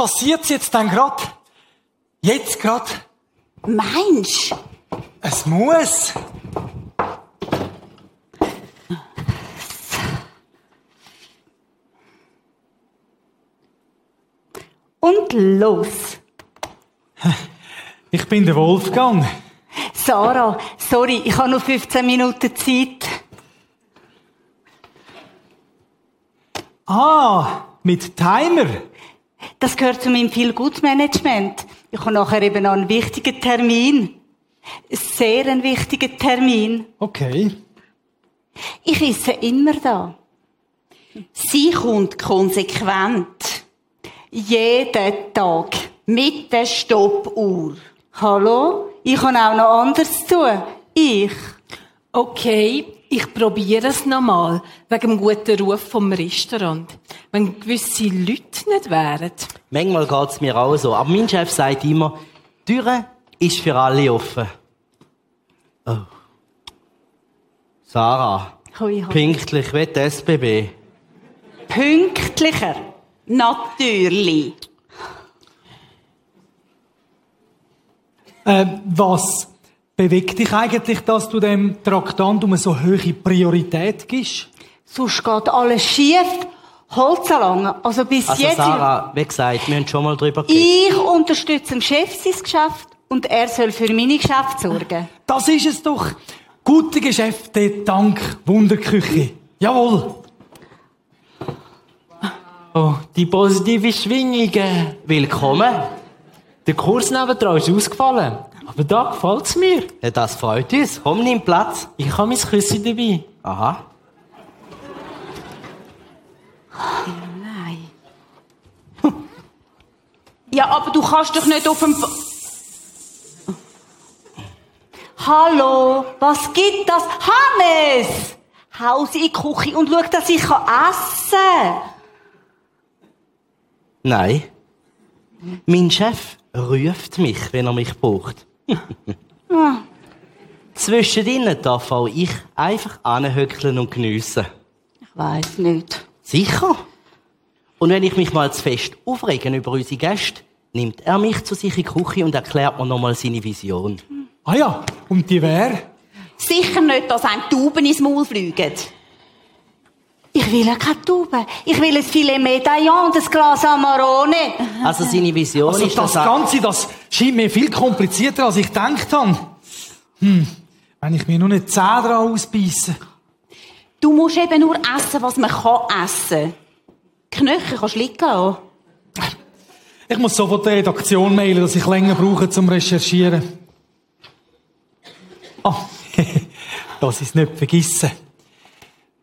Sicher passiert's jetzt dann grad. Jetzt grad. Meinst Es muss. Und los. Ich bin der Wolfgang. Sarah, sorry, ich habe nur 15 Minuten Zeit. Ah, mit Timer. Das gehört zu meinem Feel-Good-Management. Ich habe nachher eben noch einen wichtigen Termin. Einen sehr einen wichtigen Termin. Okay. Ich esse immer da. Sie kommt konsequent. Jeden Tag. Mit der Stoppuhr. Hallo? Ich habe auch noch anderes zu tun. Ich. Okay, ich probiere es nochmal, wegen dem guten Ruf vom Restaurant. Wenn gewisse Leute nicht wären. Manchmal geht's mir auch so. Aber mein Chef sagt immer, die Türe ist für alle offen. Oh. Sarah. Hui, hui. Pünktlich wie die SBB. Pünktlicher. Natürlich. Äh, was bewegt dich eigentlich, dass du dem Traktandum so hohe Priorität gibst? Sonst geht alles schief. Holzalange. Also bis Also jetzt. Sarah, wie gesagt, wir haben schon mal drüber geredet. Ich unterstütze dem Chef sein Geschäft und er soll für meine Geschäfte sorgen. Das ist es doch. Gute Geschäfte dank Wunderküche. Jawohl. Oh, die positive Schwingungen. Willkommen. Der Kurs nebendran ist ausgefallen. Aber da gefällt's mir. Ja, das freut uns. Komm, nimm Platz. Ich habe mein Küssi dabei. Aha. Nein. Ja, aber du kannst doch nicht auf dem... Hallo, was gibt das? Hannes! Haus in die Küche und schau, dass ich kann essen kann. Nein. Mein Chef ruft mich, wenn er mich braucht. Zwischen ihnen darf auch ich einfach anhöckeln und geniessen. Ich weiß nicht. Sicher. Und wenn ich mich mal zu fest aufregen über unsere Gäste, nimmt er mich zu sich in die Küche und erklärt mir nochmal seine Vision. Ah ja, und die wer? Sicher nicht, dass einem Tauben ins Maul fliegen. Ich will ja keine Tauben. Ich will ein Filet Medaillon und ein Glas Amarone. Also seine Vision Also ist, das dass er... Ganze, das scheint mir viel komplizierter, als ich gedacht habe. Hm, wenn ich mir nur eine Zähne dran ausbeisse. Du musst eben nur essen, was man kann essen. Knöchel kannst du liegen lassen. Ich muss sofort der Redaktion mailen, dass ich länger brauche zum Recherchieren. Ah, das ist nicht vergessen.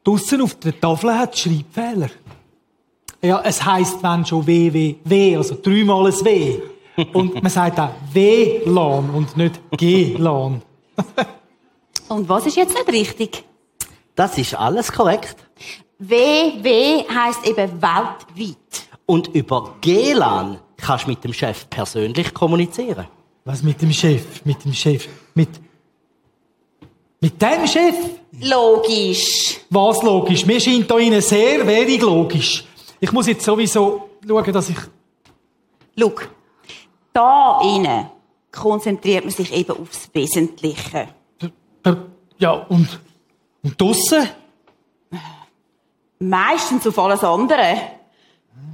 Draussen auf der Tafel hat Schreibfehler. Ja, es heisst, wenn schon WWW, also dreimal ein W. Und man sagt auch WLAN und nicht GLAN. Und was ist jetzt nicht richtig? Das ist alles korrekt. WW heisst eben weltweit. Und über GLAN kannst du mit dem Chef persönlich kommunizieren. Was mit dem Chef? Mit dem Chef? Mit... Mit dem Chef? Logisch. Was logisch? Mir scheint da Ihnen sehr wenig logisch. Ich muss jetzt sowieso schauen, dass ich... Schau, da innen konzentriert man sich eben aufs Wesentliche. Ja, und, und draussen? Meistens auf alles andere.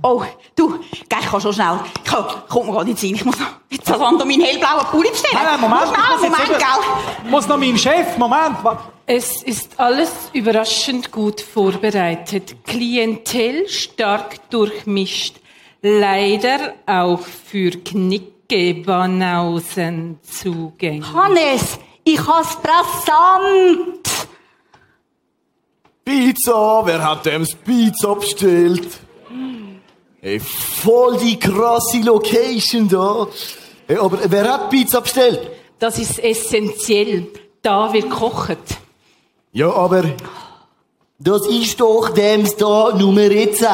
Oh, du, geh, ich kann schon schnell. Komm, komm mal nicht rein. Ich muss noch jetzt das an meinen hellblauen Pulli bestellen. Nein, nein, Moment. Schnell, ich muss Moment, eben- gell? Muss noch mein Chef, Moment. Es ist alles überraschend gut vorbereitet. Klientel stark durchmischt. Leider auch für Knicke Banausen zugänglich. Hannes, ich has Präsent. Pizza, wer hat dem das Pizza bestellt? Ey, voll die krasse Location da. Ey, aber wer hat Pizza bestellt? Das ist essentiell. Da wird kocht. Ja, aber das ist doch dem da Nummer 10.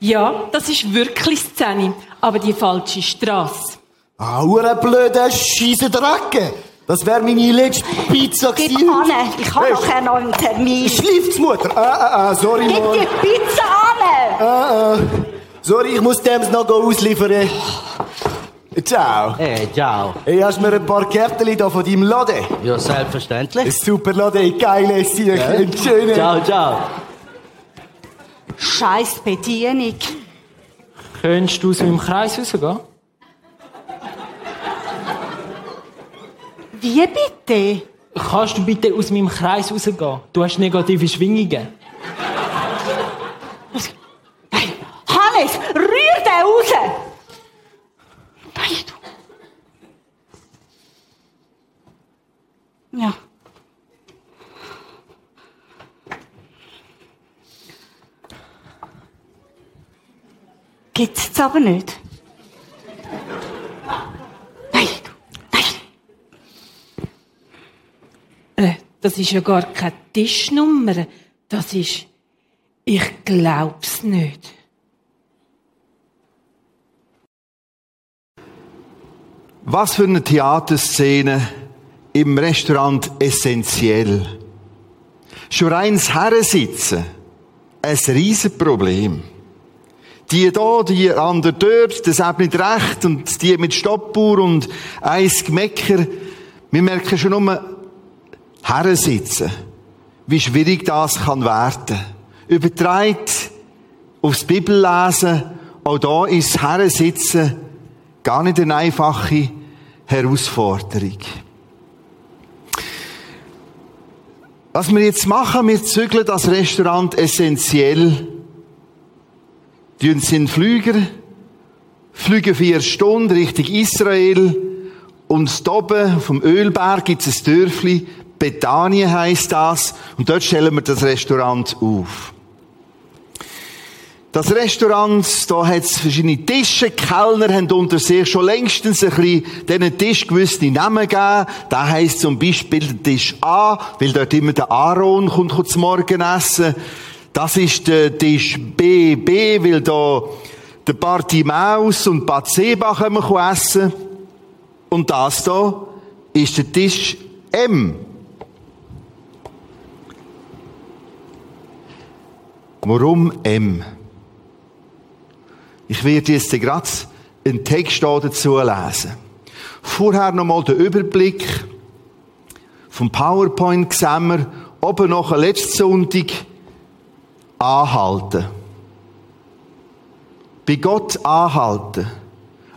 Ja, das ist wirklich Szene, aber die falsche Straße. Ah, hure blöde scheisse Drecke. Das wär meine letzte Pizza Gib gewesen. an, ich habe Hey. nachher noch einen Termin. Schliffsmutter. Ah, ah, ah, sorry, Gib Mann. die Pizza an. Ah, ah. Sorry, ich muss dem noch ausliefern. Ciao. Hey, ciao. Hey, hast du mir ein paar Kärtchen da von deinem Laden? Ja, Ein selbstverständlich. super Laden, geile Sieg, ein schöner. Ciao, ciao. Scheiß Bedienung. Könntest du aus meinem Kreis rausgehen? Wie bitte? Kannst du bitte aus meinem Kreis rausgehen? Du hast negative Schwingungen. Hannes, rühr den raus. Nein, du. Ja. Gibt's jetzt aber nicht. Nein, du. Nein. Äh, das ist ja gar keine Tischnummer. Das ist, ich glaub's nicht. Was für eine Theaterszene im Restaurant essentiell. Schon reins Herrensitzen, ein Riesenproblem. Die da, die andere dort, das hat nicht recht und die mit Stoppuhr und eins Gemecker. Wir merken schon nur, Herrensitzen. Wie schwierig das kann werden. Übertreibt aufs Bibellesen, auch da ist das Herrensitzen gar nicht eine einfache Herausforderung. Was wir jetzt machen, wir zügeln das Restaurant essentiell. In den Flüger, fliegen vier Stunden Richtung Israel und oben vom Ölberg gibt es ein Dörfli, Bethanien heisst das, und dort stellen wir das Restaurant auf. Das Restaurant, da hat es verschiedene Tische. Die Kellner haben unter sich schon längstens ein bisschen diesen Tisch gewisse Namen gegeben. Da heisst zum Beispiel der Tisch A, weil dort immer der Aaron kommt, kommt zum Morgen essen. Das ist der Tisch B, B, weil da der Bartimaus und Batseba kommen essen. Und das da ist der Tisch M. Warum M? Ich werde jetzt gerade einen Text hier dazu lesen. Vorher nochmal der Überblick vom PowerPoint sehen wir oben noch letzten Sonntag anhalten. Bei Gott anhalten.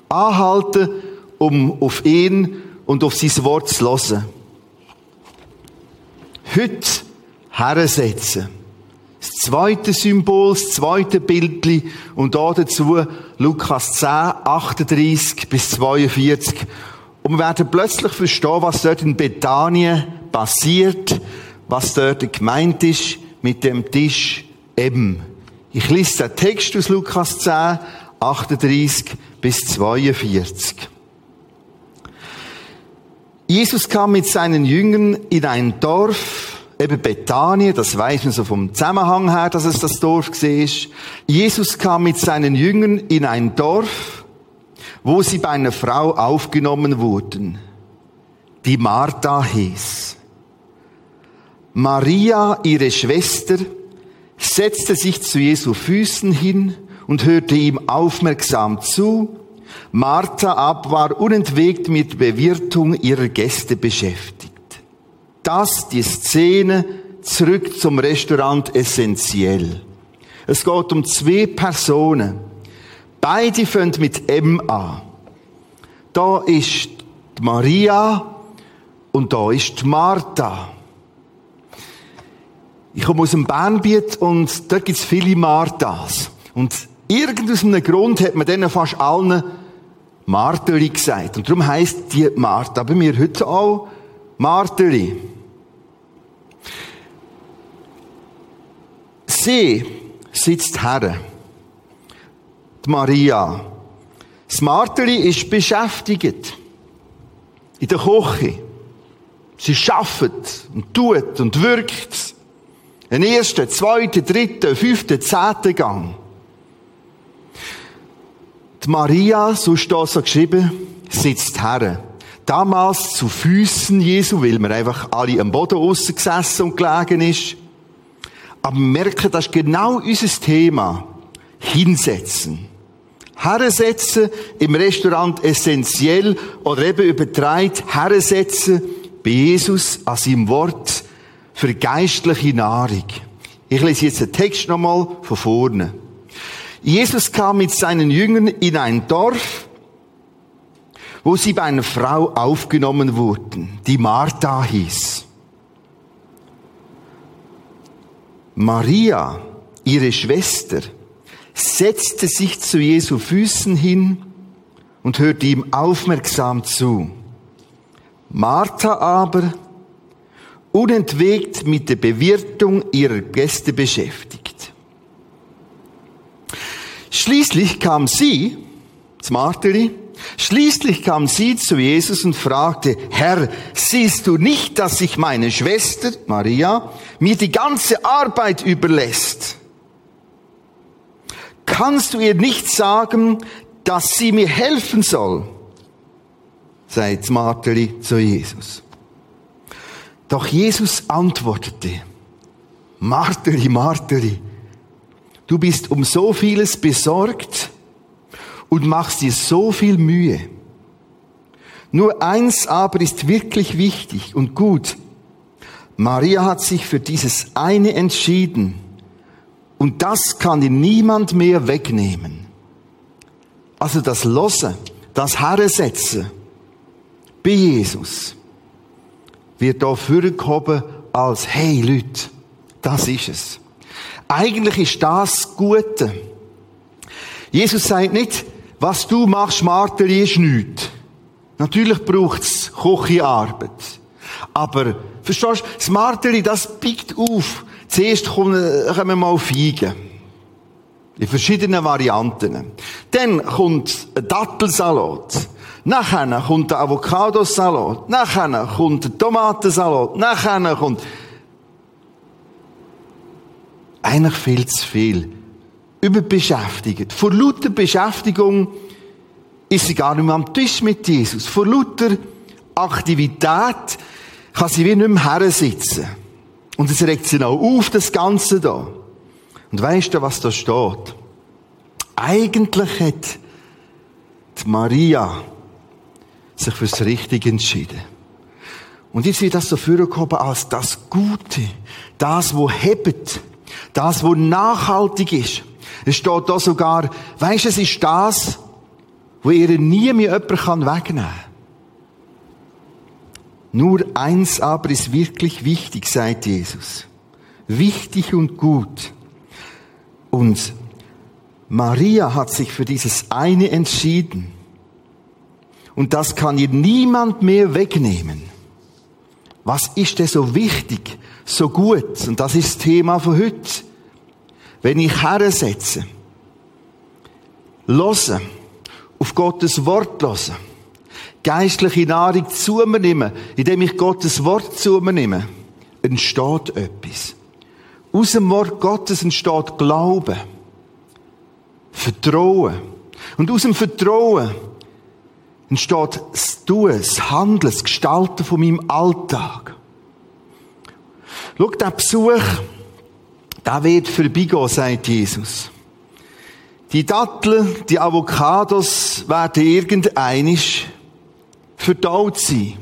Anhalten, um auf ihn und auf sein Wort zu hören. Heute hersetzen. Das zweite Symbol, das zweite Bildli und da dazu Lukas 10, 38 bis 42. Und wir werden plötzlich verstehen, was dort in Bethanien passiert, was dort gemeint ist mit dem Tisch M. Ich lese den Text aus Lukas 10, 38 bis 42. Jesus kam mit seinen Jüngern in ein Dorf, eben Bethanien, das weiß man so vom Zusammenhang her, dass es das Dorf war. Jesus kam mit seinen Jüngern in ein Dorf, wo sie bei einer Frau aufgenommen wurden, die Martha hieß. Maria, ihre Schwester, setzte sich zu Jesu Füßen hin und hörte ihm aufmerksam zu. Martha ab war unentwegt mit Bewirtung ihrer Gäste beschäftigt. Das die Szene zurück zum Restaurant essentiell. Es geht um zwei Personen. Beide fangen mit M an. Da ist Maria und da ist Martha. Ich komme aus dem Bernbiet und dort gibt es viele Marthas. Und irgend aus einem Grund hat man denen fast allen Marteli gesagt. Und darum heisst die Martha bei mir heute auch Marteli. Sie sitzt her. Die Maria. Das Marteli ist beschäftigt. In der Küche. Sie schafft und tut und wirkt. Ein erster, zweiter, dritter, fünfter, zehnter Gang. Die Maria, so steht so geschrieben, sitzt her. Damals zu Füßen Jesu, weil wir einfach alle am Boden aussen gesessen und gelegen ist. Aber merken, das ist genau unser Thema. Hinsetzen. Hersetzen im Restaurant essentiell oder eben übertreibt hersetzen bei Jesus an seinem Wort für geistliche Nahrung. Ich lese jetzt den Text nochmal von vorne. Jesus kam mit seinen Jüngern in ein Dorf, wo sie bei einer Frau aufgenommen wurden, die Martha hieß. Maria, ihre Schwester, setzte sich zu Jesu Füßen hin und hörte ihm aufmerksam zu. Martha aber, unentwegt mit der Bewirtung ihrer Gäste beschäftigt. Schließlich kam sie, das schließlich kam sie zu Jesus und fragte, Herr, siehst du nicht, dass sich meine Schwester, Maria, mir die ganze Arbeit überlässt? Kannst du ihr nicht sagen, dass sie mir helfen soll? sagt Marteli zu Jesus. Doch Jesus antwortete, Marteli, Marteli, du bist um so vieles besorgt und machst dir so viel Mühe. Nur eins aber ist wirklich wichtig und gut. Maria hat sich für dieses eine entschieden und das kann dir niemand mehr wegnehmen. Also das Losse, das Herrensetzen bei Jesus wird da vorgehoben als, hey Leute, das ist es. Eigentlich ist das Gute. Jesus sagt nicht, was du machst, Marteli, ist nichts. Natürlich braucht es Küchenarbeit. Aber, verstehst du, das Marteli, das biegt auf. Zuerst kommen, kommen mal Feigen. In verschiedenen Varianten. Dann kommt ein Dattelsalat. Nachher kommt der Avocadosalat. Nachher kommt der Tomatensalat. Nachher kommt... Eigentlich viel zu viel. Überbeschäftigt. Vor lauter Beschäftigung ist sie gar nicht mehr am Tisch mit Jesus. Vor lauter Aktivität kann sie wie nicht mehr sitzen. Und es regt sie auch auf, das Ganze da. Und weißt du, was da steht? Eigentlich hat die Maria sich fürs Richtige entschieden. Und jetzt wird das so vorgekommen als das Gute, das, wo hebt, das, wo nachhaltig ist. Es steht da sogar, weisst es ist das, wo ihr nie mehr jemand wegnehmen kann. Nur eins aber ist wirklich wichtig, sagt Jesus. Wichtig und gut. Und Maria hat sich für dieses eine entschieden. Und das kann ihr niemand mehr wegnehmen. Was ist denn so wichtig, so gut? Und das ist das Thema von heute. Wenn ich hersetze, höre, auf Gottes Wort höre, geistliche Nahrung zu mir nehme, indem ich Gottes Wort zu mir nehme, entsteht etwas. Aus dem Wort Gottes entsteht Glaube, Vertrauen. Und aus dem Vertrauen entsteht das Tun, das Handeln, das Gestalten von meinem Alltag. Schau, der Besuch, der wird vorbeigehen, sagt Jesus. Die Datteln, die Avocados werden irgendeinisch verdaut sein.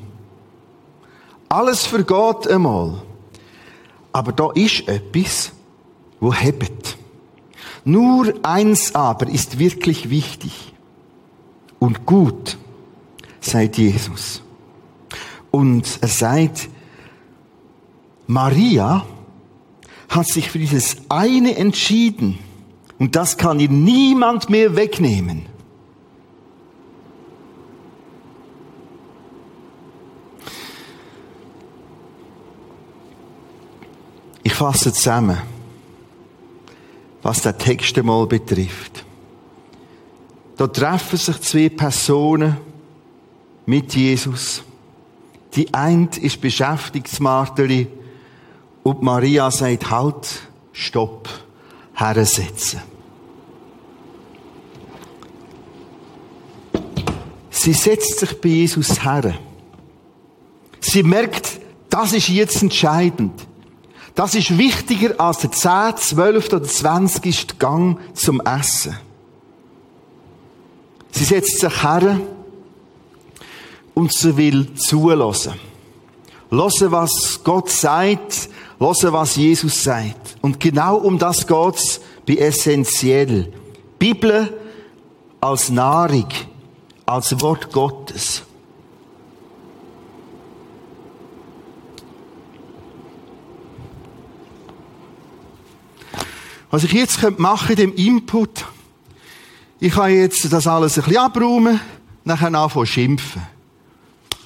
Alles vergeht einmal. Aber da ist etwas, wo hebt. Nur eins aber ist wirklich wichtig und gut, sagt Jesus. Und er sagt, Maria hat sich für dieses eine entschieden und das kann ihr niemand mehr wegnehmen. Ich fasse zusammen, was der Text einmal betrifft. Da treffen sich zwei Personen mit Jesus. Die eine ist Beschäftigungsmarterin und Maria sagt, halt, stopp, hersetzen. Sie setzt sich bei Jesus her. Sie merkt, das ist jetzt entscheidend. Das ist wichtiger als der 10, 12 oder 20. Gang zum Essen. Sie setzt sich her und sie will zulassen. Hören, was Gott sagt, hören, was Jesus sagt. Und genau um das geht's bei essentiell. Bibel als Nahrung, als Wort Gottes. Was ich jetzt machen könnte, dem Input, ich kann jetzt das alles ein bisschen abräumen, nachher anfangen schimpfen.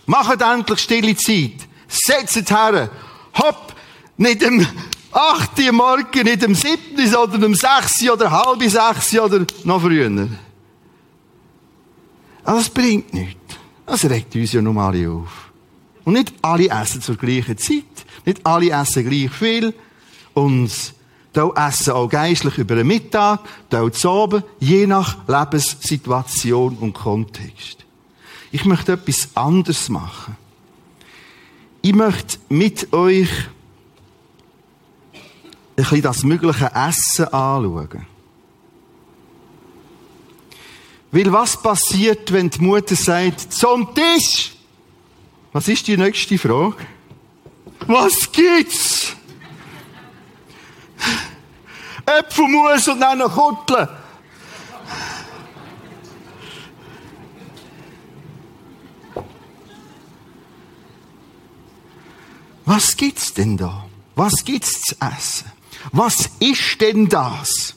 Macht endlich stille Zeit. Setzt her. Hopp, nicht am 8. Uhr Morgen, nicht am 7. sondern am 6. oder halb 6. oder noch früher. Das bringt nichts. Das regt uns ja nun alle auf. Und nicht alle essen zur gleichen Zeit. Nicht alle essen gleich viel. Und da essen auch geistlich über den Mittag, da zu oben, je nach Lebenssituation und Kontext. Ich möchte etwas anderes machen. Ich möchte mit euch ein bisschen das mögliche Essen anschauen. Weil was passiert, wenn die Mutter sagt, zum Tisch? Was ist die nächste Frage? Was gibt's? Äpfelmus und dann noch Kutteln. Was gibt's denn da? Was gibt's zu essen? Was ist denn das?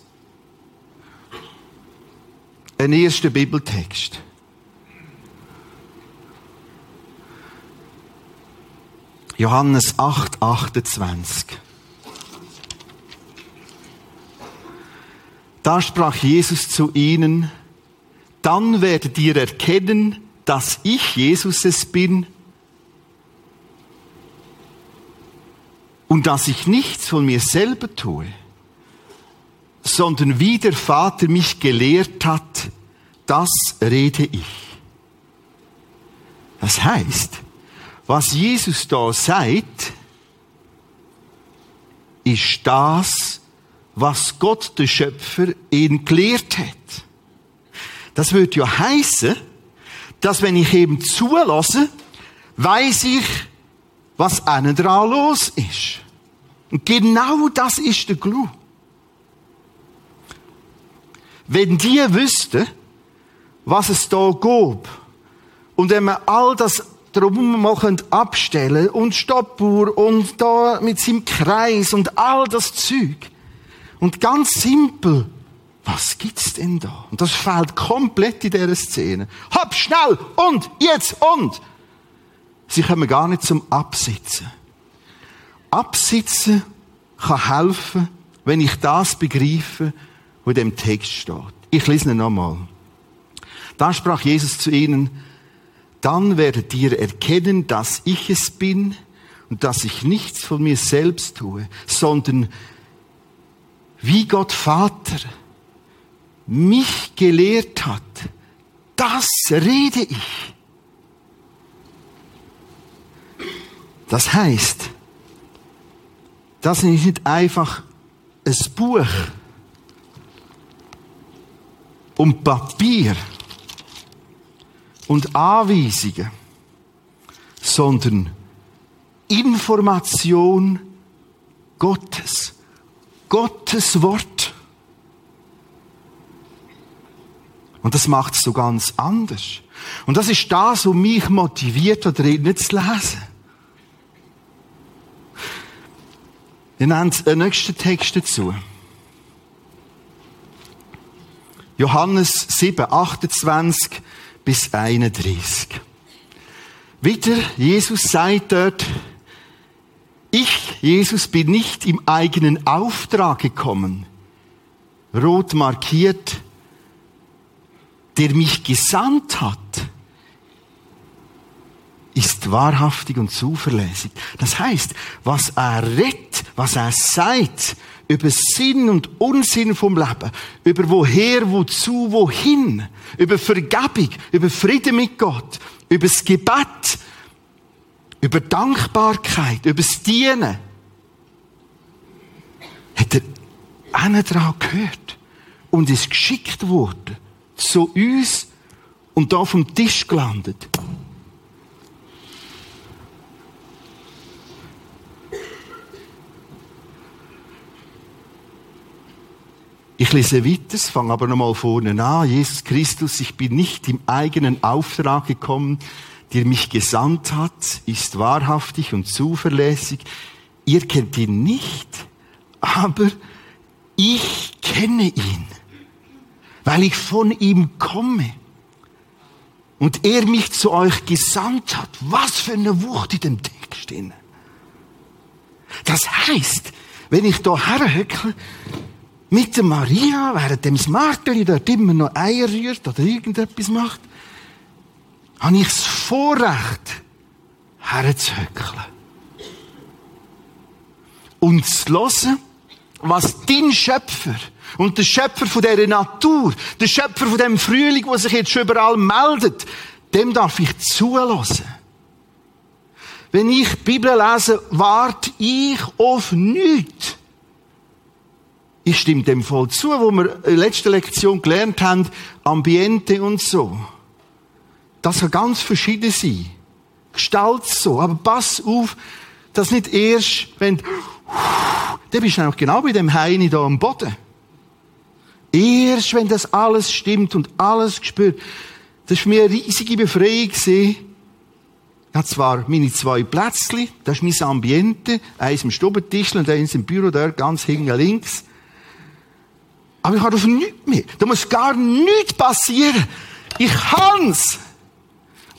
Ein erster Bibeltext. Johannes 8, 28. Da sprach Jesus zu ihnen, dann werdet ihr erkennen, dass ich Jesus es bin und dass ich nichts von mir selber tue, sondern wie der Vater mich gelehrt hat, das rede ich. Das heißt, was Jesus da sagt, ist das, was Gott, der Schöpfer, ihn gelehrt hat. Das würde ja heißen, dass wenn ich eben zulasse, weiß ich, was einen dran los ist. Und genau das ist der Clou. Wenn die wüssten, was es da gab, und wenn man all das drum machen abstellen und Stoppuhr und da mit seinem Kreis und all das Zeug, und ganz simpel, was gibt's denn da? Und das fällt komplett in dieser Szene. Hopp, schnell, und, jetzt, und. Sie kommen gar nicht zum Absitzen. Absitzen kann helfen, wenn ich das begreife, was in dem Text steht. Ich lese ihn nochmal. Da sprach Jesus zu ihnen, dann werdet ihr erkennen, dass ich es bin und dass ich nichts von mir selbst tue, sondern wie Gott Vater mich gelehrt hat, das rede ich. Das heißt, das ist nicht einfach ein Buch, und Papier und Anweisungen, sondern Information Gottes. Gottes Wort. Und das macht es so ganz anders. Und das ist das, was mich motiviert, da drinnen zu lesen. Wir nehmen den nächsten Text dazu. Johannes 7, 28 bis 31. Wieder, Jesus sagt dort, ich, Jesus, bin nicht im eigenen Auftrag gekommen, rot markiert, der mich gesandt hat, ist wahrhaftig und zuverlässig. Das heißt, was er redet, was er sagt, über Sinn und Unsinn vom Leben, über woher, wozu, wohin, über Vergebung, über Frieden mit Gott, über das Gebet, über Dankbarkeit, über das Dienen, hat er einen dran gehört und ist geschickt worden zu uns und da dem Tisch gelandet. Ich lese weiter, fange aber nochmal vorne an. Jesus Christus, ich bin nicht im eigenen Auftrag gekommen, der mich gesandt hat, ist wahrhaftig und zuverlässig. Ihr kennt ihn nicht, aber ich kenne ihn, weil ich von ihm komme und er mich zu euch gesandt hat. Was für eine Wucht in dem Text stehen. Das heißt, wenn ich da herhöckle, mit der Maria, während dem Smarteli dort immer noch Eier rührt oder irgendetwas macht, habe ich das Vorrecht, herzuhöckeln. Und zu hören, was dein Schöpfer und der Schöpfer von dieser Natur, der Schöpfer von dem Frühling, der sich jetzt überall meldet, dem darf ich zulassen. Wenn ich die Bibel lese, warte ich auf nichts. Ich stimme dem voll zu, wo wir in der letzten Lektion gelernt haben, Ambiente und so. Das kann ganz verschieden sein. Gestalt so. Aber pass auf, dass nicht erst, wenn, dann bist du auch genau bei dem Heini da am Boden. Erst wenn das alles stimmt und alles gespürt, das war mich eine riesige Befreiung. Ich hatte zwar meine zwei Plätzchen, das ist mein Ambiente, eins im Stubentisch und eins im Büro, da ganz hinten links. Aber ich habe auf nichts mehr. Da muss gar nichts passieren. Ich kann's.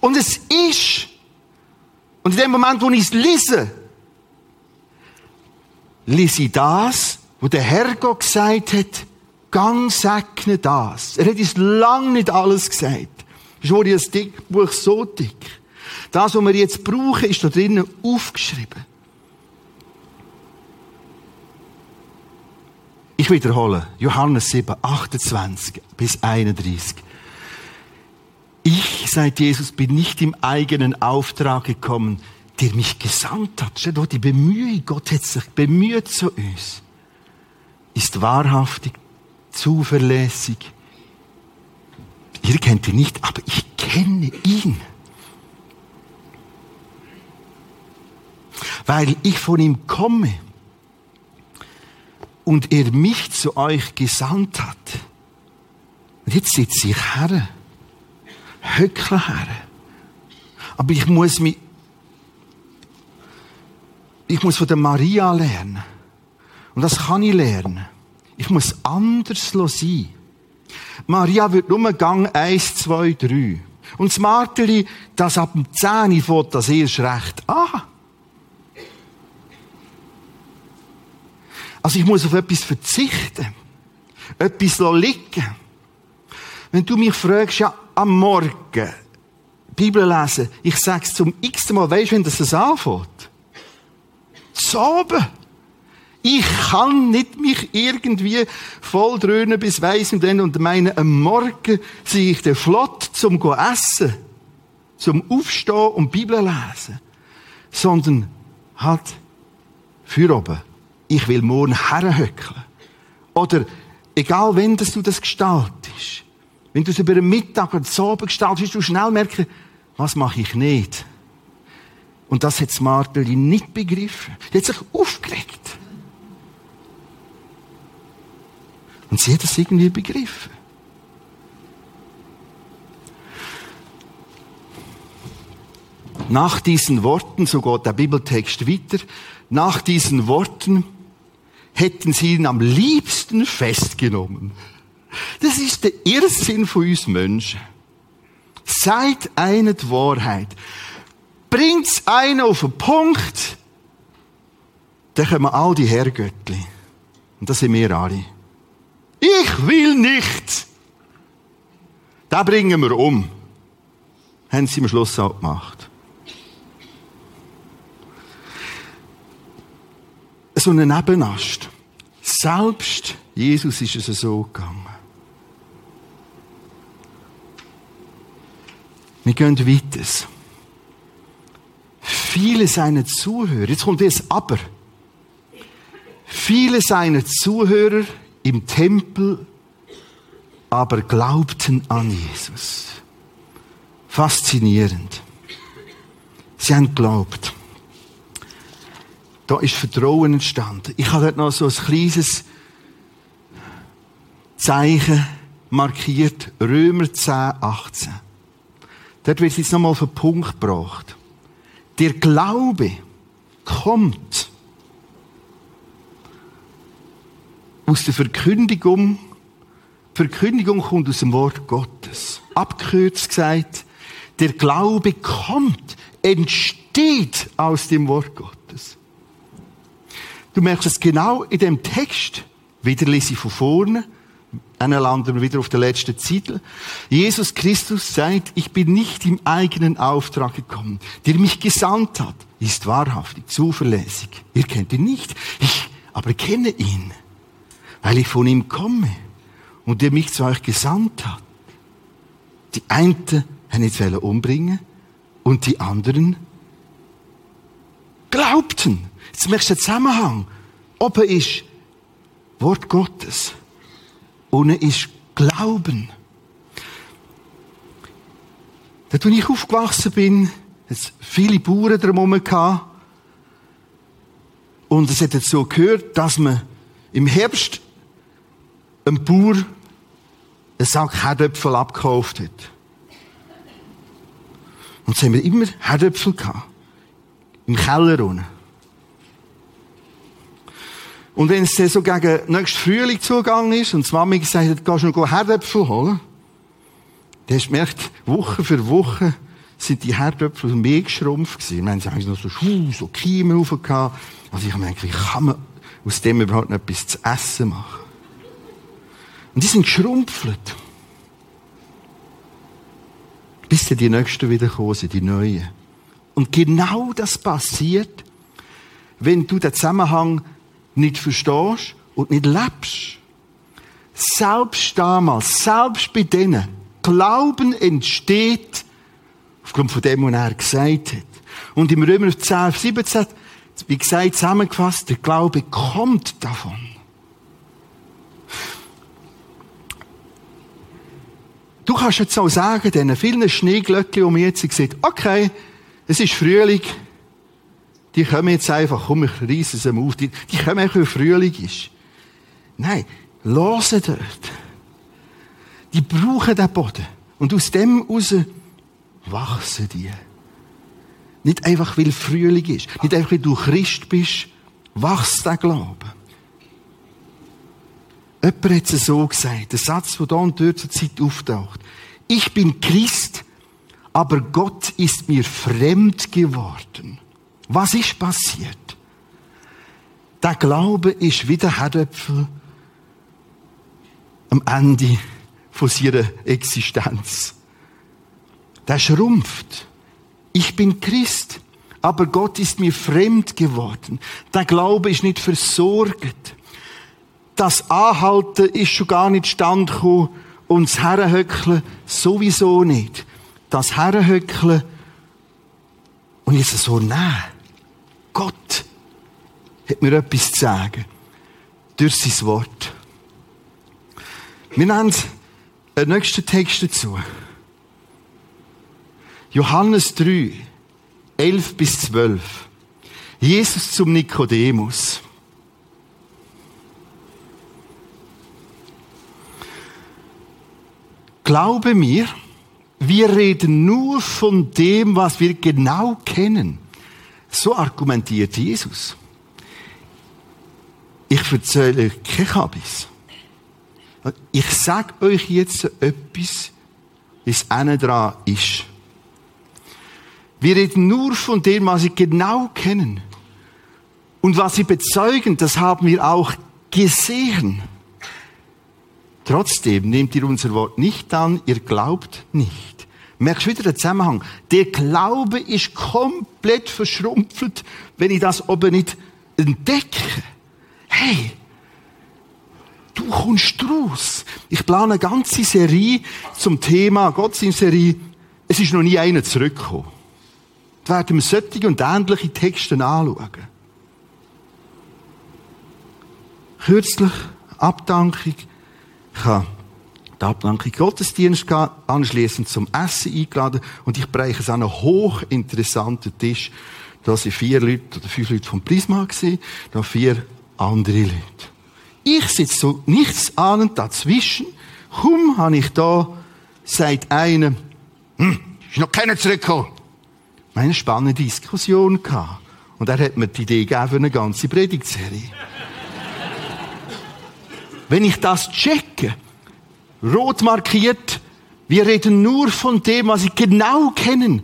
Und es ist. Und in dem Moment, wo ich es lese, lese ich das, wo der Herr Gott gesagt hat, gang segne das. Er hat uns lang nicht alles gesagt. Das ist das Buch so dick. Das, was wir jetzt brauchen, ist da drinnen aufgeschrieben. Ich wiederhole, Johannes 7, 28 bis 31. Ich, sagt Jesus, bin nicht im eigenen Auftrag gekommen, der mich gesandt hat. Steht da die Bemühung, Gott hat sich bemüht zu uns. Ist wahrhaftig, zuverlässig. Ihr kennt ihn nicht, aber ich kenne ihn. Weil ich von ihm komme und er mich zu euch gesandt hat. Und jetzt sitze ich her, höckle her. Aber ich muss mich, ich muss von der Maria lernen. Und das kann ich lernen. Ich muss anders sein. Maria wird nur Gang 1, 2, 3. Und das Marteli, das ab dem 10 fährt das erst recht an. Also ich muss auf etwas verzichten. Etwas liegen. Wenn du mich fragst, ja, am Morgen, Bibel lesen, ich sag's zum x Mal, weißt du, wenn das das anfängt? Zu oben. Ich kann nicht mich irgendwie voll dröhnen bis weiss und dann und meine, am Morgen sehe ich den Flott zum go essen, zum Aufstehen und Bibel lesen, sondern halt für oben ich will morgen herhöckeln. Oder, egal wenn du das gestaltest, Wenn du es über den Mittag oder Abend gestaltest, wirst du schnell merken, was mache ich nicht. Und das hat das Marteli nicht begriffen. Die hat sich aufgeregt. Und sie hat es irgendwie begriffen. Nach diesen Worten, so geht der Bibeltext weiter, nach diesen Worten hätten sie ihn am liebsten festgenommen. Das ist der Irrsinn von uns Menschen. Seid eine die Wahrheit. Bringt's einen auf den Punkt, dann kommen all die Herrgöttli. Und das sind wir alle. Ich will nicht. Da bringen wir um. Haben sie am Schluss auch gemacht. So ein Nebenast. Selbst Jesus ist es so gegangen. Wir gehen weiter. Viele seiner Zuhörer, jetzt kommt das Aber. Viele seiner Zuhörer im Tempel aber glaubten an Jesus. Faszinierend. Sie haben geglaubt. Da ist Vertrauen entstanden. Ich habe dort noch so ein kleines Zeichen markiert. Römer 10, 18. Dort wird jetzt nochmal auf den Punkt gebracht. Der Glaube kommt aus der Verkündigung. Die Verkündigung kommt aus dem Wort Gottes. Abgekürzt gesagt, der Glaube kommt, entsteht aus dem Wort Gottes. Du merkst es genau in dem Text. Wieder lese ich von vorne. Dann landen wir wieder auf der letzten Titel. Jesus Christus sagt, ich bin nicht im eigenen Auftrag gekommen. Der mich gesandt hat, ist wahrhaftig, zuverlässig. Ihr kennt ihn nicht, ich aber kenne ihn, weil ich von ihm komme und der mich zu euch gesandt hat. Die einen haben jetzt umbringen und die anderen glaubten. Jetzt merkst du den Zusammenhang. Oben ist Wort Gottes. Unten ist Glauben. Als ich aufgewachsen bin, es viele Bauern drumherum. Und es hat jetzt so gehört, dass man im Herbst einem Bauer einen Sack Herdöpfel abgekauft hat. Und so haben immer Herdöpfel gehabt. Im Keller unten. Und wenn es dann so gegen nächsten Frühling zugegangen ist und die Mami gesagt hat, gehst du noch Herdöpfel holen? Dann hast du gemerkt, Woche für Woche sind die Herdöpfel mehr geschrumpft gewesen. Wir haben eigentlich noch so Schuhe, so Kiemen rauf. Also ich habe mir gedacht, wie kann man aus dem überhaupt noch etwas zu essen machen? Und die sind geschrumpft. Bis dann die Nächsten wieder kommen sind, die Neuen. Und genau das passiert, wenn du den Zusammenhang nicht verstehst und nicht lebst. Selbst damals, selbst bei denen, Glauben entsteht aufgrund von dem, was er gesagt hat. Und im Römer 10, 17, wie gesagt, zusammengefasst, der Glaube kommt davon. Du kannst jetzt auch sagen, diesen vielen Schneeglöckchen, die wir jetzt sehen, okay, es ist Frühling, die kommen jetzt einfach, komm, ich reisse sie auf, die, die kommen einfach, wenn Frühling ist. Nein, hören dort. Die brauchen den Boden. Und aus dem raus wachsen die. Nicht einfach, weil Frühling ist. Nicht einfach, weil du Christ bist, wachst der Glaube. Jemand hat es so gesagt, der Satz, der da und dort zur Zeit auftaucht. Ich bin Christ, aber Gott ist mir fremd geworden. Was ist passiert? Der Glaube ist wie der Herdöpfel am Ende von seiner Existenz. Der schrumpft. Ich bin Christ, aber Gott ist mir fremd geworden. Der Glaube ist nicht versorgt. Das Anhalten ist schon gar nicht stand gekommen und das Herrenhöckeln sowieso nicht. Das Herrenhöckeln und jetzt so nehmen. Gott hat mir etwas zu sagen. Durch sein Wort. Wir nennen es Ein nächster Text dazu. Johannes 3, 11 bis 12. Jesus zum Nikodemus. Glaube mir, wir reden nur von dem, was wir genau kennen. So argumentiert Jesus. Ich erzähle euch kein Kabis. Ich sage euch jetzt etwas, wie es innen dran ist. Wir reden nur von dem, was sie genau kennen. Und was sie bezeugen, das haben wir auch gesehen. Trotzdem nehmt ihr unser Wort nicht an, ihr glaubt nicht. Merkst du wieder den Zusammenhang? Der Glaube ist komplett verschrumpelt, wenn ich das aber nicht entdecke. Hey, du kommst raus. Ich plane eine ganze Serie zum Thema, Gottesdienst-Serie, es ist noch nie einer zurückgekommen. Da werden wir solche und ähnliche Texte anschauen. Kürzlich, Abdankung, ich habe die Abdankung Gottesdienst gehabt, anschließend zum Essen eingeladen und ich bereiche es an einen hochinteressanten Tisch. Da sind vier Leute oder fünf Leute vom Prisma gewesen, da vier andere Leute. Ich sitze so nichts ahnend dazwischen. Kaum habe ich da, sagt einer, hm, ist noch keiner zurückgekommen. Meine spannende Diskussion gehabt. Und er hat mir die Idee gegeben für eine ganze Predigtserie. Wenn ich das checke, rot markiert, wir reden nur von dem, was sie genau kennen.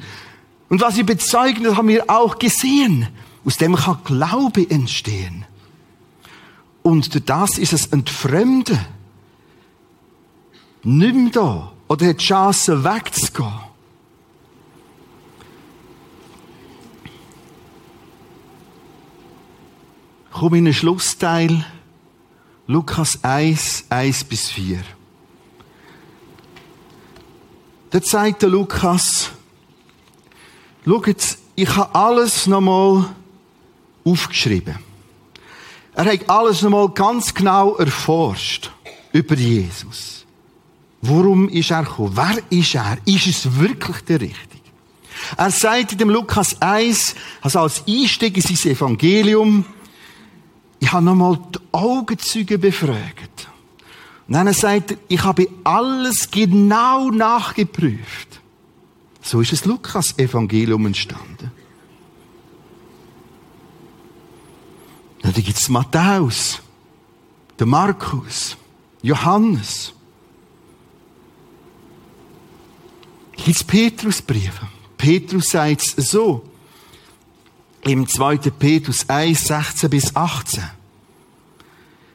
Und was sie bezeugen, das haben wir auch gesehen. Aus dem kann Glaube entstehen. Und durch das ist es Entfremden. Mehr da. Oder hat die Chance wegzugehen. Ich komme in den Schlussteil. Lukas 1, 1 bis 4. Da zeigt der Lukas, schaut, ich habe alles nochmal aufgeschrieben. Er hat alles nochmal ganz genau erforscht über Jesus. Worum ist er gekommen? Wer ist er? Ist es wirklich der Richtige? Er sagt in dem Lukas 1, also als Einstieg in sein Evangelium, ich habe nochmal die Augenzeuge befragt. Und dann sagt er, ich habe alles genau nachgeprüft. So ist das Lukas-Evangelium entstanden. Dann gibt es Matthäus, der Markus, Johannes. Dann gibt es Petrusbriefe. Petrus sagt es so, im 2. Petrus 1, 16 bis 18.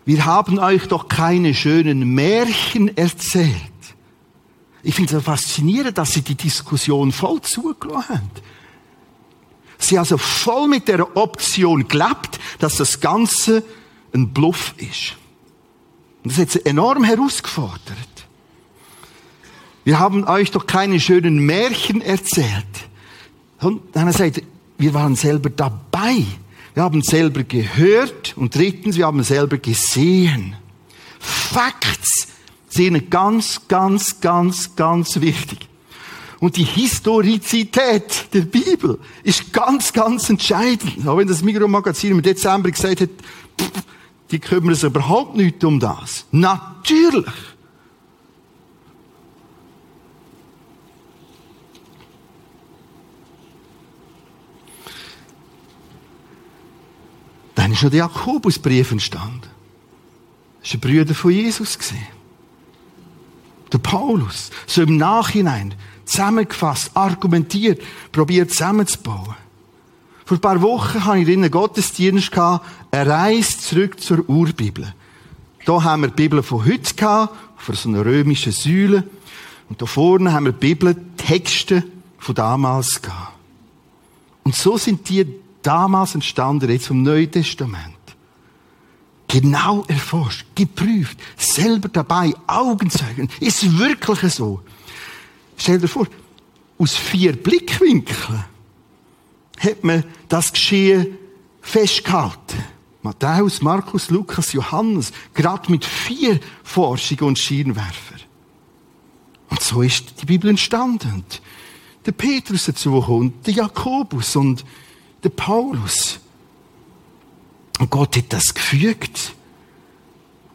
Wir haben euch doch keine schönen Märchen erzählt. Ich finde es faszinierend, dass sie die Diskussion voll zugelassen haben. Sie also voll mit der Option gelebt, dass das Ganze ein Bluff ist. Und das hat sie enorm herausgefordert. Wir haben euch doch keine schönen Märchen erzählt. Und dann sagt er, wir waren selber dabei. Wir haben selber gehört und drittens, wir haben selber gesehen. Facts sind ganz, ganz, ganz, ganz wichtig. Und die Historizität der Bibel ist ganz, ganz entscheidend. Auch wenn das Mikromagazin im Dezember gesagt hat, pff, die kümmern sich überhaupt nicht um das. Natürlich. Dann ist noch der Jakobusbrief entstanden. Das war ein Brüder von Jesus. Der Paulus. So im Nachhinein zusammengefasst, argumentiert, probiert zusammenzubauen. Vor ein paar Wochen hatte ich in einen Gottesdienst gehabt, eine Reise zurück zur Urbibel. Da haben wir die Bibel von heute gehabt, für so eine römische Säule. Und da vorne haben wir die Bibel, Texte von damals gehabt. Und so sind die damals entstanden, jetzt vom Neuen Testament. Genau erforscht, geprüft, selber dabei, Augenzeugen. Ist wirklich so. Stell dir vor, aus vier Blickwinkeln hat man das Geschehen festgehalten. Matthäus, Markus, Lukas, Johannes, gerade mit vier Forschungen und Scheinwerfer. Und so ist die Bibel entstanden. Der Petrus dazu kommt, der Jakobus und der Paulus. Und Gott hat das gefügt.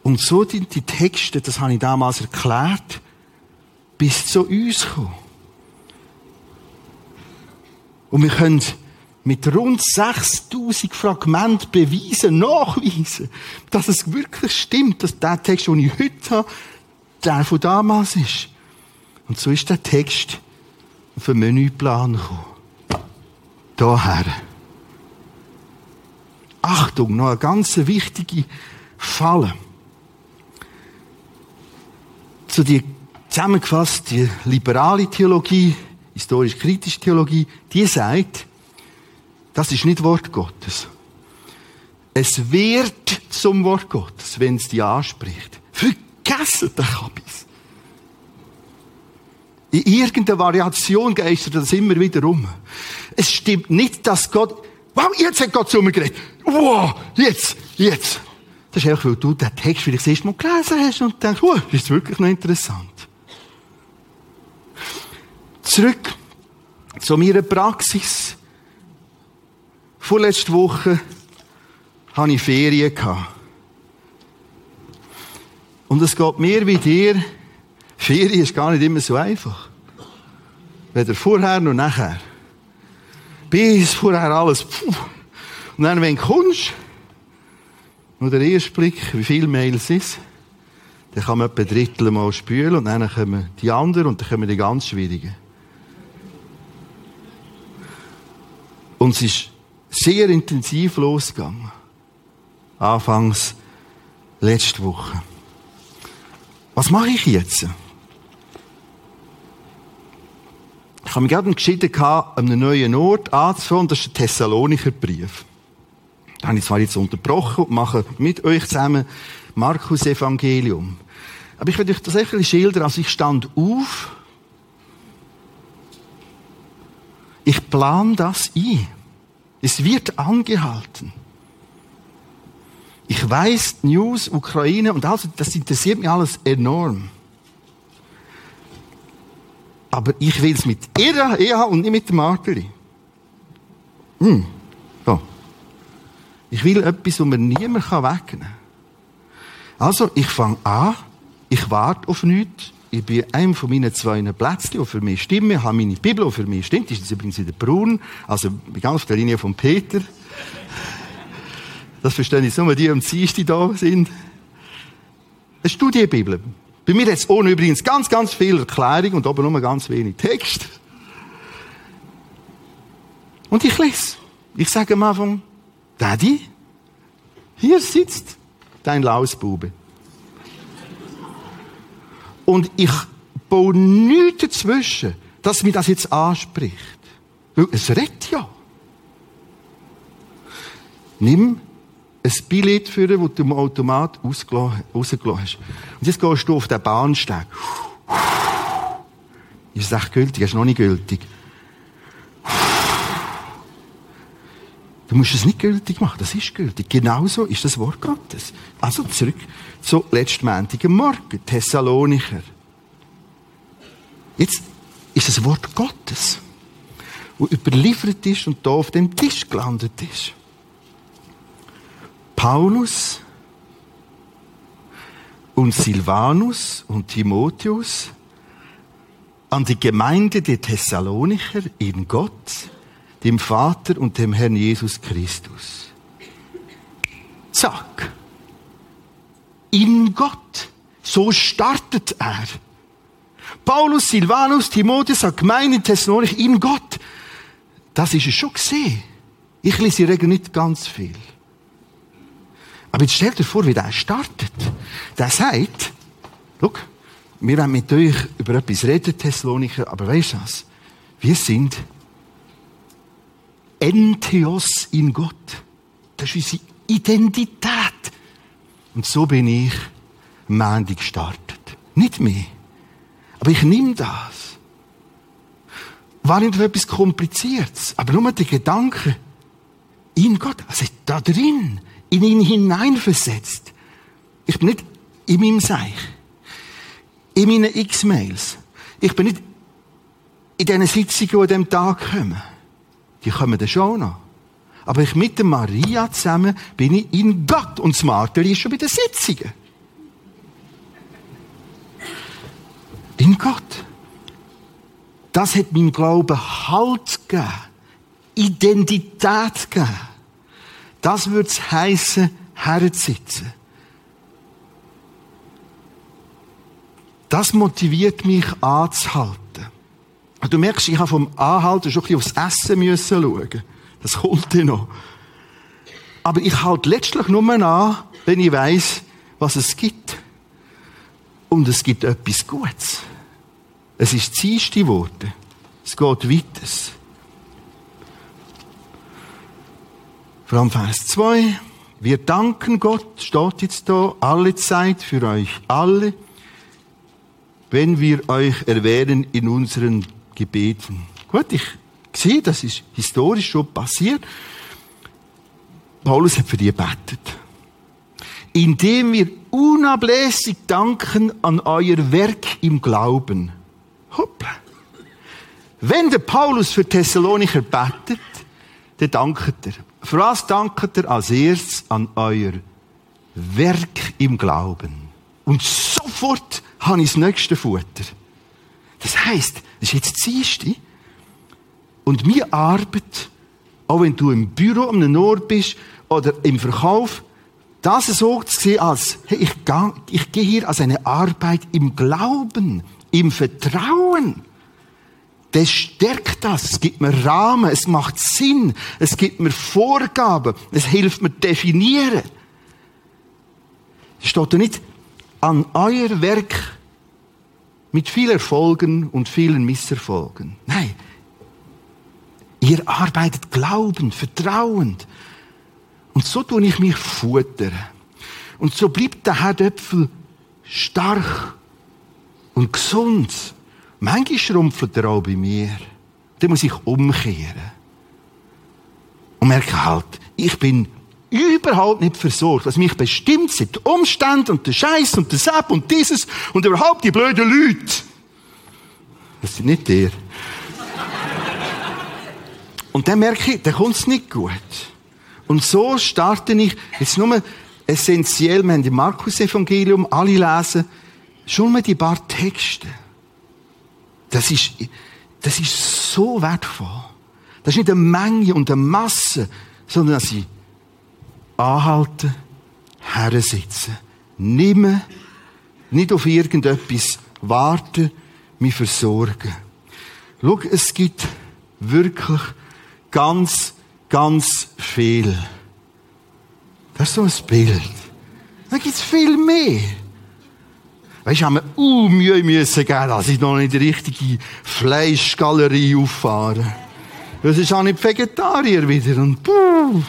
Und so sind die Texte, das habe ich damals erklärt, bis zu uns gekommen. Und wir können mit rund 6000 Fragmenten beweisen, nachweisen, dass es wirklich stimmt, dass der Text, den ich heute habe, der von damals ist. Und so ist der Text auf den Menüplan gekommen. Daher. Achtung, noch eine ganz wichtige Falle. Zu die zusammengefasst, die liberale Theologie, historisch-kritische Theologie, die sagt, das ist nicht Wort Gottes. Es wird zum Wort Gottes, wenn es die anspricht. Vergessen den Kabis. In irgendeiner Variation geistert das immer wieder um. Es stimmt nicht, dass Gott, wow, jetzt hat Gott zu mir geredet. Wow, jetzt, jetzt. Das ist einfach, weil du den Text vielleicht das erste Mal gelesen hast und denkst, wow, ist wirklich noch interessant. Zurück zu meiner Praxis. Vorletzte Woche hatte ich Ferien. Und es geht mir wie dir. Ferien ist gar nicht immer so einfach. Weder vorher noch nachher. Bis vorher alles. Puh. Und dann, wenn du kommst, nur der erste Blick, wie viele Mails ist, dann kann man etwa ein Drittel mal spülen und dann kommen die anderen und dann kommen die ganz schwierigen. Und es ist sehr intensiv losgegangen. Anfangs letzte Woche. Was mache ich jetzt? Ich habe mich gerade entschieden, an einem neuen Ort anzufangen, das ist der Thessalonicher Brief. Da habe ich zwar jetzt unterbrochen und mache mit euch zusammen Markus Evangelium. Aber ich werde euch das ein schildern. Also ich stand auf. Ich plan das ein. Es wird angehalten. Ich weiß News, Ukraine und also, das interessiert mich alles enorm. Aber ich will es mit ihr und nicht mit dem Marteli. Hm. Ich will etwas, was mir niemand wegnehmen kann. Also, ich fange an, ich warte auf nichts. Ich bin einem von meinen zwei Plätzchen, die für mich stimmen, habe meine Bibel, die für mich stimmt. Das ist übrigens in der Brun, also ganz auf der Linie von Peter. Das verstehe ich nur, die am Dienstag da sind. Eine Studienbibel. Bei mir jetzt ohne übrigens ganz, ganz viel Erklärung und aber nur ganz wenig Text. Und ich lese. Ich sage am Anfang, Daddy, hier sitzt dein Lausbube. Und ich baue nichts dazwischen, dass mich das jetzt anspricht. Weil es redet ja. Nimm ein Billett für das du im Automat rausgelassen hast. Und jetzt gehst du auf den Bahnsteig. Ist es echt gültig? Ist noch nicht gültig. Du musst es nicht gültig machen, das ist gültig. Genauso ist das Wort Gottes. Also zurück zu letztmäntigen Morgen, Thessalonicher. Jetzt ist das Wort Gottes, wo überliefert ist und da auf dem Tisch gelandet ist. Paulus und Silvanus und Timotheus an die Gemeinde der Thessalonicher in Gott, dem Vater und dem Herrn Jesus Christus. Zack. In Gott. So startet er. Paulus, Silvanus, Timotheus an Gemeinde Thessalonich in Gott. Das ist es schon gesehen. Ich lese in Regel nicht ganz viel. Aber jetzt stellt euch vor, wie der startet. Der sagt, schau, wir wollen mit euch über etwas reden, Thessalonicher, aber weißt du was? Wir sind Entheos in Gott. Das ist unsere Identität. Und so bin ich am Montag gestartet. Nicht mehr. Aber ich nehme das. War nicht etwas Kompliziertes, aber nur der Gedanke, in Gott, also da drin, in ihn hineinversetzt. Ich bin nicht in meinem Seich, in meinen X-Mails, Ich bin nicht in diesen Sitzungen, die an diesem Tag kommen. Die kommen dann schon noch. Aber ich mit der Maria zusammen bin ich in Gott. Und das Martel ist schon bei den Sitzungen. In Gott. Das hat meinem Glauben Halt gegeben. Identität gegeben. Das würde es heissen, herzusitzen. Das motiviert mich anzuhalten. Und du merkst, ich habe vom Anhalten schon ein bisschen aufs Essen müssen schauen. Das kommt ja noch. Aber ich halte letztlich nur an, wenn ich weiss, was es gibt. Und es gibt etwas Gutes. Es ist das erste Wort. Es geht weiter. Vor allem Vers 2. Wir danken Gott, steht jetzt da, alle Zeit für euch alle, wenn wir euch erwähnen in unseren Gebeten. Gut, ich sehe, das ist historisch schon passiert. Paulus hat für die gebetet. Indem wir unablässig danken an euer Werk im Glauben. Hoppla. Wenn der Paulus für Thessalonicher betet, dann dankt er. Für was dankt er als erstes an euer Werk im Glauben? Und sofort habe ich das nächste Futter. Das heisst, das ist jetzt Erste. Und meine Arbeit, auch wenn du im Büro an einem Ort bist oder im Verkauf, das so zu sehen als, hey, ich, gehe, ich gehe hier als eine Arbeit im Glauben, im Vertrauen. Das stärkt das. Es gibt mir Rahmen, es macht Sinn, es gibt mir Vorgaben, es hilft mir definieren. Es steht da nicht an euer Werk mit vielen Erfolgen und vielen Misserfolgen. Nein. Ihr arbeitet glaubend, vertrauend. Und so tue ich mich futtern. Und so bleibt der Herdöpfel stark und gesund. Manchmal schrumpft er auch bei mir. Dann muss ich umkehren. Und merke halt, ich bin überhaupt nicht versorgt, was mich bestimmt sind. Die Umstände und der Scheiß und der Sepp und dieses und überhaupt die blöden Leute. Das sind nicht der. Und dann merke ich, dann kommt es nicht gut. Und so starte ich, jetzt nur essentiell, wir haben im Markus-Evangelium, alle lesen, schon mal die paar Texte. Das ist, das ist so wertvoll. Das ist nicht eine Menge und eine Masse, sondern dass ich anhalten, hersitzen, nehmen, nicht auf irgendetwas warten, mich versorgen. Schau, es gibt wirklich ganz, ganz viel. Das ist so ein Bild. Da gibt es viel mehr. Weißt du, haben wir uh, Mühe müssen geben, dass ich noch nicht die richtige Fleischgalerie auffahre. Das ist auch nicht Vegetarier wieder und puh.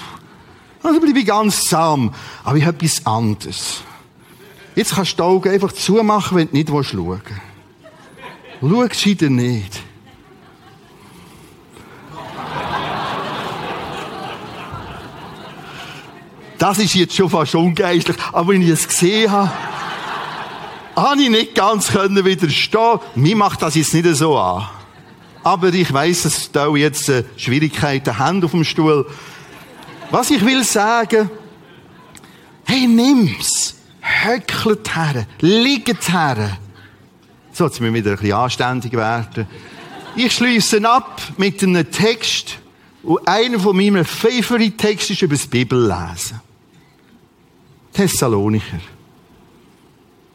Also bleibe ich ganz zahm. Aber ich habe etwas anderes. Jetzt kannst du die Augen einfach zumachen, wenn du nicht schauen willst. Schau gescheiter nicht. Das ist jetzt schon fast ungeistlich. Aber wenn ich es gesehen habe, habe ich nicht ganz können widerstehen. Mir macht das jetzt nicht so an. Aber ich weiss, dass da jetzt äh, Schwierigkeiten haben auf dem Stuhl. Was ich will sagen, hey, nimm's. Höckelt her. Liegt her. So, jetzt müssen wir wieder ein bisschen anständig werden. Ich schließe ab mit einem Text, und einer von meinen favorite Texten ist über das Bibellesen. Thessalonicher.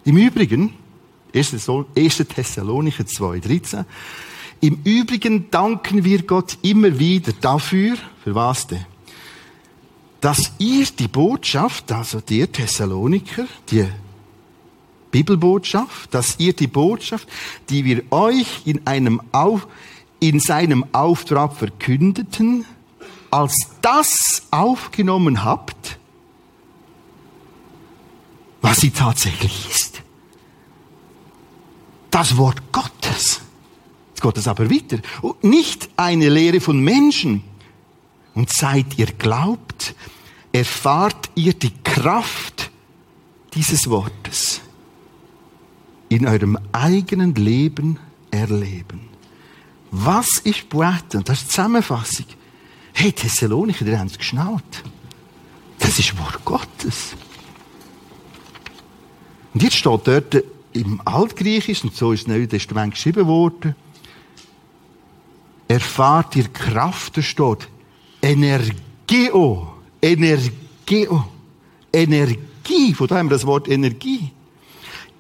Im Übrigen, 1. Thessalonicher 2,13, im Übrigen danken wir Gott immer wieder dafür, für was denn? Dass ihr die Botschaft, also die Thessaloniker, die Bibelbotschaft, dass ihr die Botschaft, die wir euch in einem Auf, in seinem Auftrag verkündeten, als das aufgenommen habt, was sie tatsächlich ist. Das Wort Gottes. Jetzt geht es aber weiter. Und nicht eine Lehre von Menschen. Und seit ihr glaubt, erfahrt ihr die Kraft dieses Wortes in eurem eigenen Leben erleben. Was ist Poete? Und das ist die Zusammenfassung. Hey, Thessalonicher, die haben es geschnallt. Das ist Wort Gottes. Und jetzt steht dort im Altgriechisch, und so ist das Neue Testament geschrieben worden, erfahrt ihr Kraft, da steht Energeo, Energeo, Energie, von da haben wir das Wort Energie.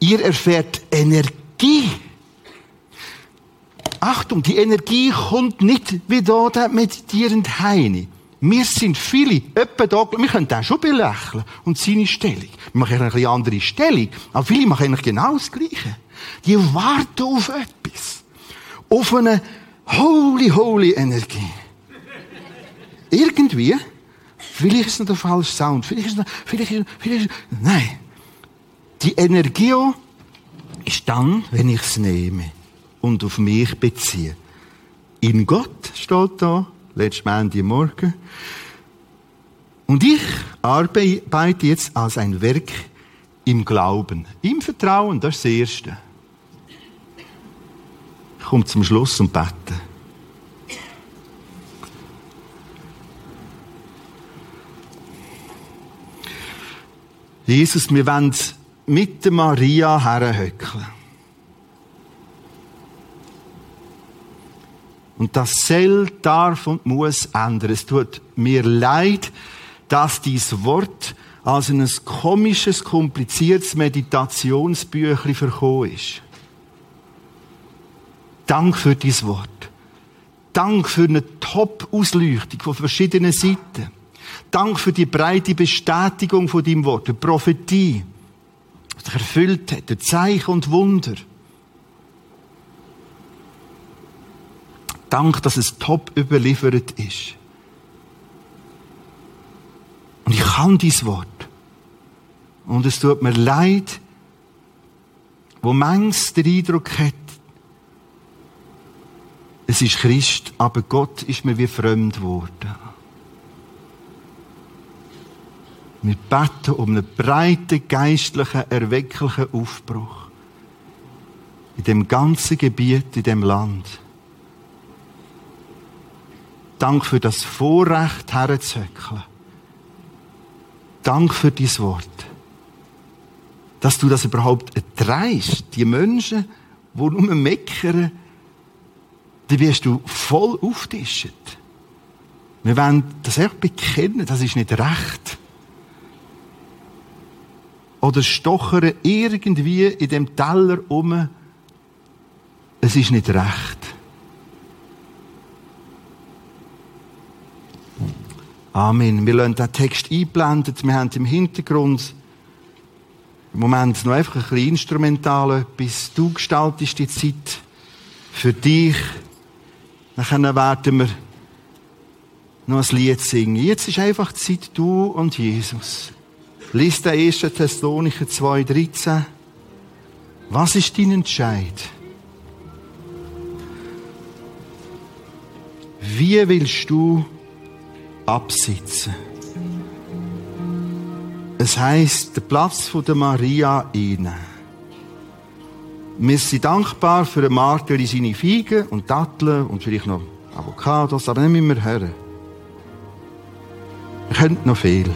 Ihr erfährt Energie. Achtung, die Energie kommt nicht wie da der meditierend Heine. Wir sind viele, etwa da, wir können den schon belächeln und seine Stellung. Wir machen eine andere Stellung, aber viele machen eigentlich genau das Gleiche. Die warten auf etwas. Auf eine holy, holy Energie. Irgendwie, vielleicht ist es der falsche Sound, vielleicht ist es vielleicht ist, vielleicht ist, nein. Die Energie ist dann, wenn ich es nehme und auf mich beziehe. In Gott steht da, letztes Morgen. Und ich arbeite jetzt als ein Werk im Glauben. Im Vertrauen, das ist das Erste. Ich komme zum Schluss und bete. Jesus, wir wollen mit der Maria herhöckeln. Und das soll, darf und muss ändern. Es tut mir leid, dass dies Wort als ein komisches, kompliziertes Meditationsbüchlein verkommen ist. Dank für dies Wort. Dank für eine Top-Ausleuchtung von verschiedenen Seiten. Dank für die breite Bestätigung von deinem Wort, die Prophetie, was dich erfüllt hat, der Zeichen und Wunder. Dank, dass es top überliefert ist. Und ich kann dies Wort. Und es tut mir leid, wo manches den Eindruck hat, es ist Christ, aber Gott ist mir wie fremd geworden. Wir beten um einen breiten, geistlichen, erwecklichen Aufbruch. In dem ganzen Gebiet, in dem Land. Dank für das Vorrecht, herzuzöckeln. Dank für dein Wort. Dass du das überhaupt erträgst. Die Menschen, die nur meckern, die wirst du voll auftischen. Wir wollen das echt bekennen, das ist nicht recht. Oder stochern irgendwie in dem Teller um, es ist nicht recht. Amen. Wir lassen den Text einblendet. Wir haben im Hintergrund im Moment noch einfach ein bisschen instrumental etwas. Du gestaltest die Zeit für dich. Dann werden wir noch ein Lied singen. Jetzt ist einfach die Zeit, du und Jesus. Lies den 1. Thessalonicher 2,13. Was ist dein Entscheid? Wie willst du absitzen. Es heißt, der Platz der Maria inne. Wir sind dankbar für den Martin seine Feigen und Datteln und vielleicht noch Avocados, aber nicht müssen wir hören. Wir können noch viel.